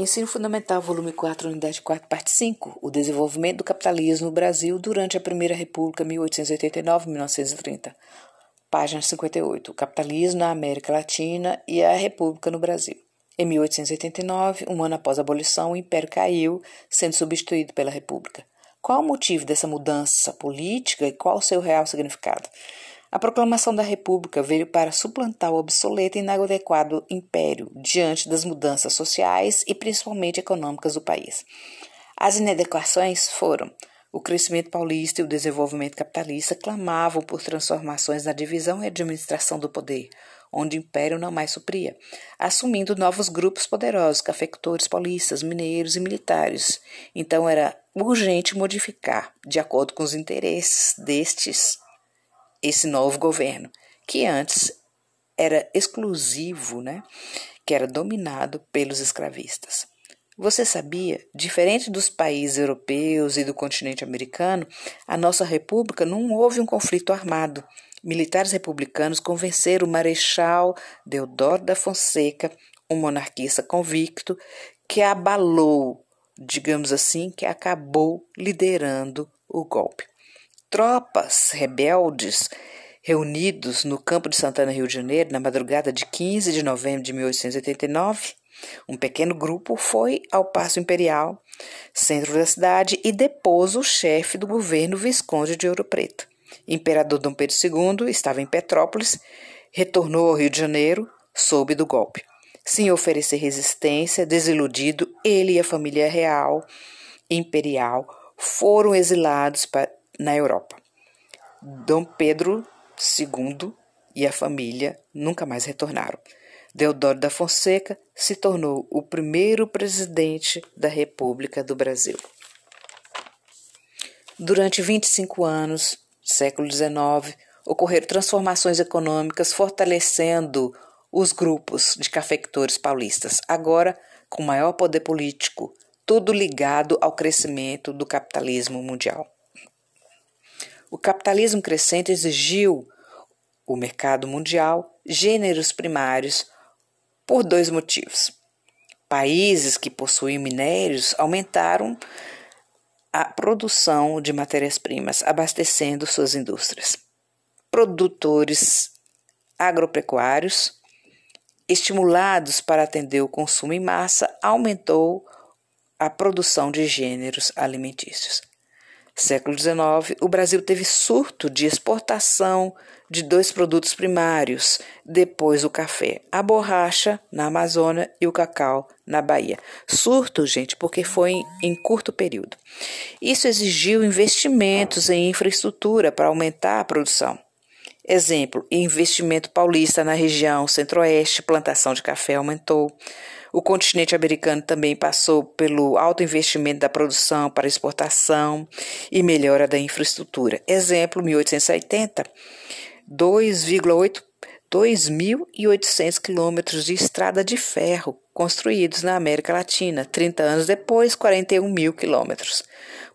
Ensino Fundamental, volume 4, unidade 4, parte 5. O desenvolvimento do capitalismo no Brasil durante a Primeira República, 1889-1930. Página 58. O capitalismo na América Latina e a República no Brasil. Em 1889, um ano após a abolição, o Império caiu, sendo substituído pela República. Qual o motivo dessa mudança política e qual o seu real significado? A proclamação da República veio para suplantar o obsoleto e inadequado império diante das mudanças sociais e principalmente econômicas do país. As inadequações foram o crescimento paulista e o desenvolvimento capitalista clamavam por transformações na divisão e administração do poder, onde o império não mais supria, assumindo novos grupos poderosos, cafeicultores paulistas, mineiros e militares. Então era urgente modificar, de acordo com os interesses destes, esse novo governo, que antes era exclusivo, né? que era dominado pelos escravistas. Você sabia? Diferente dos países europeus e do continente americano, a nossa república não houve um conflito armado. Militares republicanos convenceram o Marechal Deodoro da Fonseca, um monarquista convicto, que abalou, digamos assim, que acabou liderando o golpe tropas rebeldes reunidos no campo de Santana, Rio de Janeiro, na madrugada de 15 de novembro de 1889, um pequeno grupo foi ao Paço Imperial, centro da cidade, e depôs o chefe do governo Visconde de Ouro Preto. Imperador Dom Pedro II estava em Petrópolis, retornou ao Rio de Janeiro, soube do golpe. Sem oferecer resistência, desiludido, ele e a família real imperial foram exilados para na Europa. Dom Pedro II e a família nunca mais retornaram. Deodoro da Fonseca se tornou o primeiro presidente da República do Brasil. Durante 25 anos, século XIX, ocorreram transformações econômicas fortalecendo os grupos de cafeicultores paulistas, agora com maior poder político, tudo ligado ao crescimento do capitalismo mundial. O capitalismo crescente exigiu o mercado mundial gêneros primários por dois motivos. Países que possuíam minérios aumentaram a produção de matérias-primas, abastecendo suas indústrias. Produtores agropecuários, estimulados para atender o consumo em massa, aumentou a produção de gêneros alimentícios. Século XIX, o Brasil teve surto de exportação de dois produtos primários, depois o café, a borracha na Amazônia e o cacau na Bahia. Surto, gente, porque foi em, em curto período. Isso exigiu investimentos em infraestrutura para aumentar a produção. Exemplo, investimento paulista na região centro-oeste, plantação de café aumentou. O continente americano também passou pelo alto investimento da produção para exportação e melhora da infraestrutura. Exemplo, 1880, 2,8 2.800 quilômetros de estrada de ferro construídos na América Latina. 30 anos depois, 41 mil quilômetros.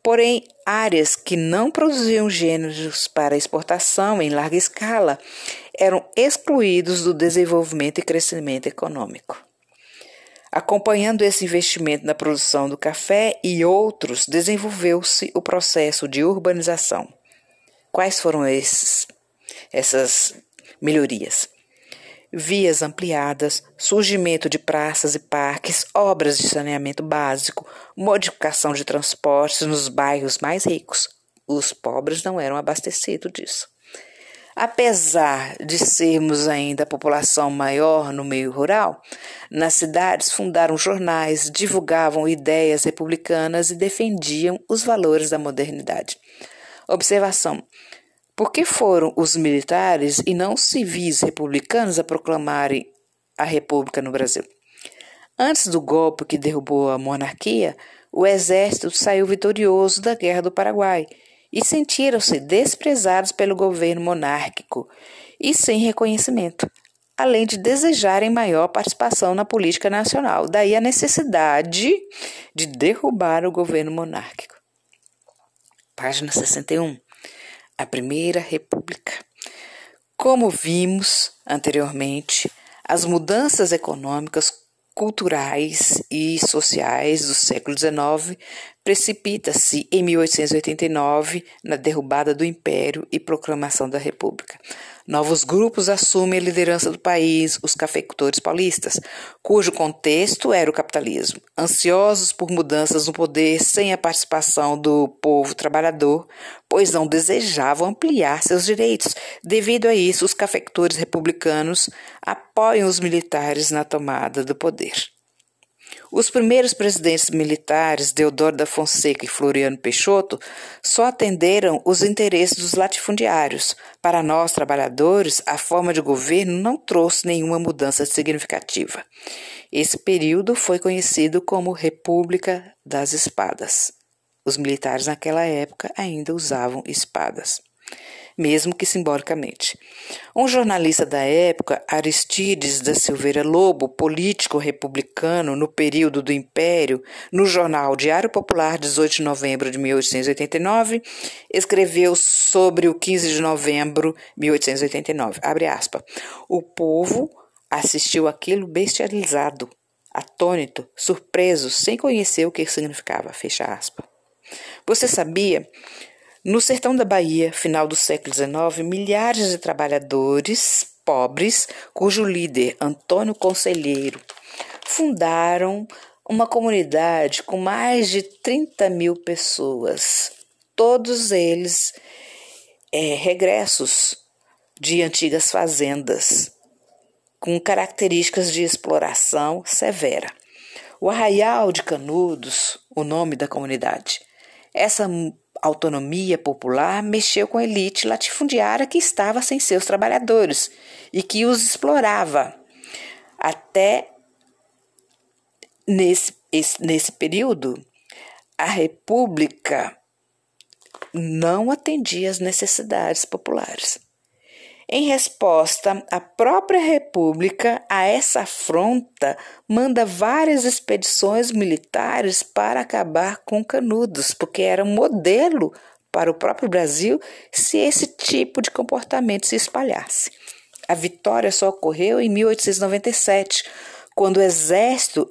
Porém, áreas que não produziam gêneros para exportação em larga escala eram excluídos do desenvolvimento e crescimento econômico. Acompanhando esse investimento na produção do café e outros, desenvolveu-se o processo de urbanização. Quais foram esses, essas melhorias? Vias ampliadas, surgimento de praças e parques, obras de saneamento básico, modificação de transportes nos bairros mais ricos. Os pobres não eram abastecidos disso. Apesar de sermos ainda a população maior no meio rural, nas cidades fundaram jornais, divulgavam ideias republicanas e defendiam os valores da modernidade. Observação: por que foram os militares e não civis republicanos a proclamarem a República no Brasil? Antes do golpe que derrubou a monarquia, o exército saiu vitorioso da Guerra do Paraguai e sentiram-se desprezados pelo governo monárquico e sem reconhecimento, além de desejarem maior participação na política nacional. Daí a necessidade de derrubar o governo monárquico. Página 61. A Primeira República. Como vimos anteriormente, as mudanças econômicas culturais e sociais do século XIX precipita-se em 1889 na derrubada do Império e proclamação da República. Novos grupos assumem a liderança do país, os cafeicultores paulistas, cujo contexto era o capitalismo. Ansiosos por mudanças no poder sem a participação do povo trabalhador, pois não desejavam ampliar seus direitos. Devido a isso, os cafeicultores republicanos apoiam os militares na tomada do poder. Os primeiros presidentes militares, Deodoro da Fonseca e Floriano Peixoto, só atenderam os interesses dos latifundiários. Para nós, trabalhadores, a forma de governo não trouxe nenhuma mudança significativa. Esse período foi conhecido como República das Espadas. Os militares naquela época ainda usavam espadas mesmo que simbolicamente. Um jornalista da época, Aristides da Silveira Lobo, político republicano no período do Império, no jornal Diário Popular, 18 de novembro de 1889, escreveu sobre o 15 de novembro de 1889. Abre aspas. O povo assistiu aquilo bestializado, atônito, surpreso, sem conhecer o que significava. Fecha aspas. Você sabia no sertão da Bahia, final do século XIX, milhares de trabalhadores pobres, cujo líder, Antônio Conselheiro, fundaram uma comunidade com mais de 30 mil pessoas, todos eles é, regressos de antigas fazendas, com características de exploração severa. O Arraial de Canudos, o nome da comunidade. Essa autonomia popular mexeu com a elite latifundiária que estava sem seus trabalhadores e que os explorava. Até nesse, esse, nesse período, a República não atendia às necessidades populares. Em resposta, a própria República a essa afronta manda várias expedições militares para acabar com Canudos, porque era um modelo para o próprio Brasil se esse tipo de comportamento se espalhasse. A vitória só ocorreu em 1897, quando o exército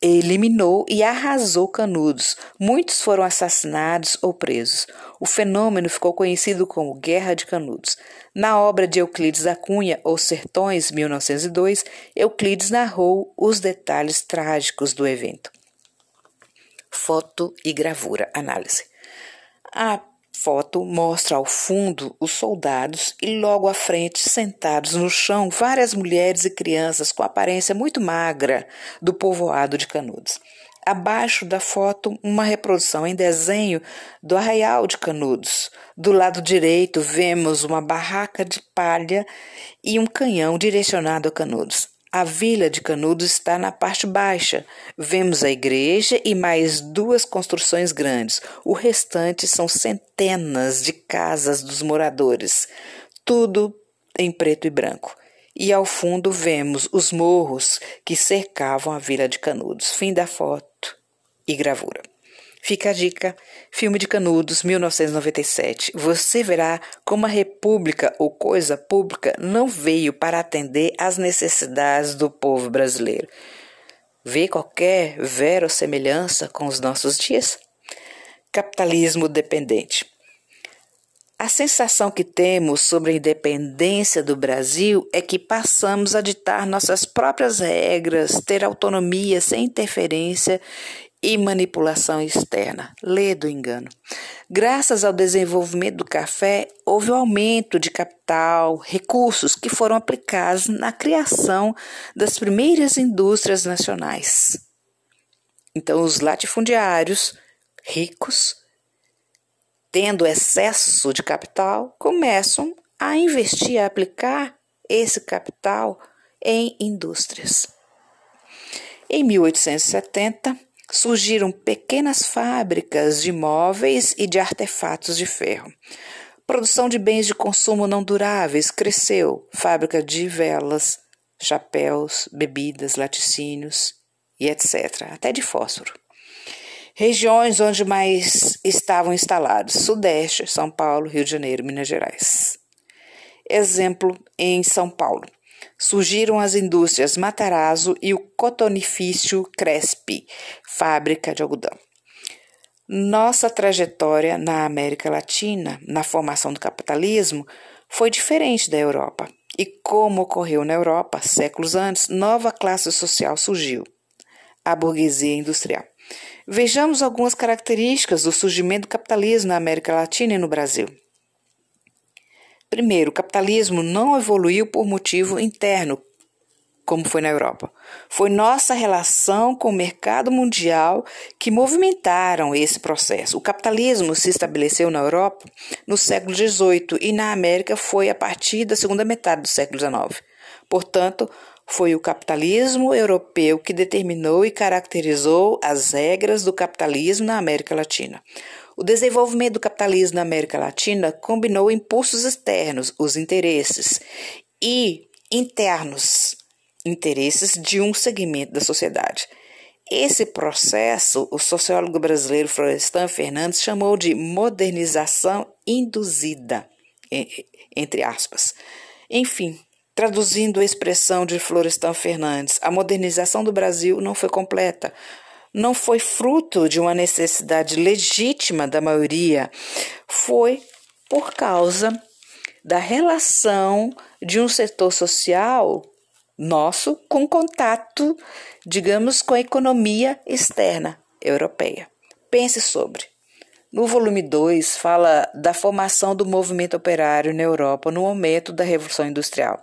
eliminou e arrasou Canudos. Muitos foram assassinados ou presos. O fenômeno ficou conhecido como Guerra de Canudos. Na obra de Euclides da Cunha, Os Sertões, 1902, Euclides narrou os detalhes trágicos do evento. Foto e gravura. Análise. A foto mostra ao fundo os soldados e logo à frente, sentados no chão, várias mulheres e crianças com aparência muito magra do povoado de Canudos. Abaixo da foto, uma reprodução em desenho do Arraial de Canudos. Do lado direito, vemos uma barraca de palha e um canhão direcionado a Canudos. A vila de Canudos está na parte baixa. Vemos a igreja e mais duas construções grandes. O restante são centenas de casas dos moradores, tudo em preto e branco. E ao fundo vemos os morros que cercavam a vila de Canudos. Fim da foto e gravura. Fica a dica: filme de Canudos, 1997. Você verá como a República ou coisa pública não veio para atender às necessidades do povo brasileiro. Vê qualquer verossemelhança com os nossos dias? Capitalismo dependente. A sensação que temos sobre a independência do Brasil é que passamos a ditar nossas próprias regras, ter autonomia sem interferência e manipulação externa. Lê do engano. Graças ao desenvolvimento do café, houve o um aumento de capital, recursos que foram aplicados na criação das primeiras indústrias nacionais. Então, os latifundiários ricos, tendo excesso de capital, começam a investir, a aplicar esse capital em indústrias. Em 1870, surgiram pequenas fábricas de móveis e de artefatos de ferro. Produção de bens de consumo não duráveis cresceu, fábrica de velas, chapéus, bebidas, laticínios e etc., até de fósforo. Regiões onde mais estavam instalados: Sudeste, São Paulo, Rio de Janeiro, Minas Gerais. Exemplo em São Paulo. Surgiram as indústrias Matarazzo e o cotonifício Crespi, fábrica de algodão. Nossa trajetória na América Latina, na formação do capitalismo, foi diferente da Europa. E como ocorreu na Europa, séculos antes, nova classe social surgiu, a burguesia industrial. Vejamos algumas características do surgimento do capitalismo na América Latina e no Brasil. Primeiro, o capitalismo não evoluiu por motivo interno, como foi na Europa. Foi nossa relação com o mercado mundial que movimentaram esse processo. O capitalismo se estabeleceu na Europa no século XVIII e na América foi a partir da segunda metade do século XIX. Portanto, foi o capitalismo europeu que determinou e caracterizou as regras do capitalismo na América Latina. O desenvolvimento do capitalismo na América Latina combinou impulsos externos, os interesses, e internos, interesses de um segmento da sociedade. Esse processo, o sociólogo brasileiro Florestan Fernandes chamou de modernização induzida, entre aspas. Enfim, traduzindo a expressão de Florestan Fernandes, a modernização do Brasil não foi completa, não foi fruto de uma necessidade legítima da maioria, foi por causa da relação de um setor social nosso com contato, digamos, com a economia externa europeia. Pense sobre. No volume 2, fala da formação do movimento operário na Europa no momento da Revolução Industrial.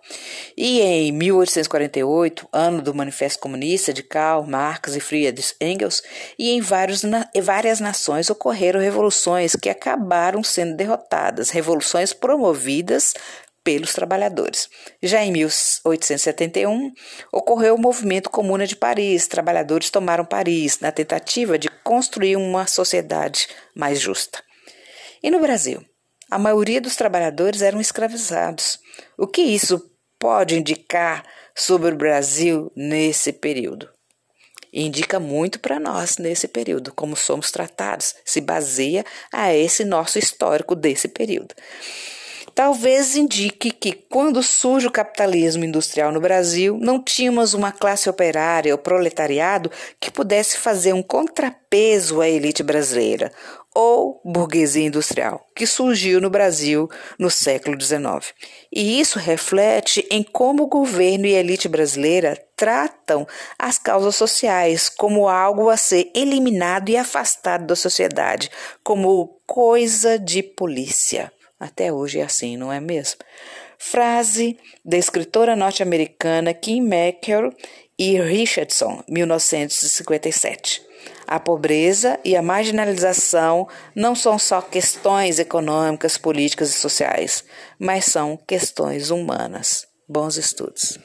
E em 1848, ano do Manifesto Comunista de Karl Marx e Friedrich Engels, e em vários, na, várias nações ocorreram revoluções que acabaram sendo derrotadas, revoluções promovidas pelos trabalhadores. Já em 1871, ocorreu o movimento Comuna de Paris. Trabalhadores tomaram Paris na tentativa de construir uma sociedade mais justa. E no Brasil? A maioria dos trabalhadores eram escravizados. O que isso pode indicar sobre o Brasil nesse período? indica muito para nós nesse período, como somos tratados, se baseia a esse nosso histórico desse período talvez indique que, quando surge o capitalismo industrial no Brasil, não tínhamos uma classe operária ou proletariado que pudesse fazer um contrapeso à elite brasileira, ou burguesia industrial, que surgiu no Brasil no século XIX. E isso reflete em como o governo e a elite brasileira tratam as causas sociais como algo a ser eliminado e afastado da sociedade, como coisa de polícia. Até hoje é assim, não é mesmo? Frase da escritora norte-americana Kim McKell e Richardson, 1957. A pobreza e a marginalização não são só questões econômicas, políticas e sociais, mas são questões humanas. Bons estudos.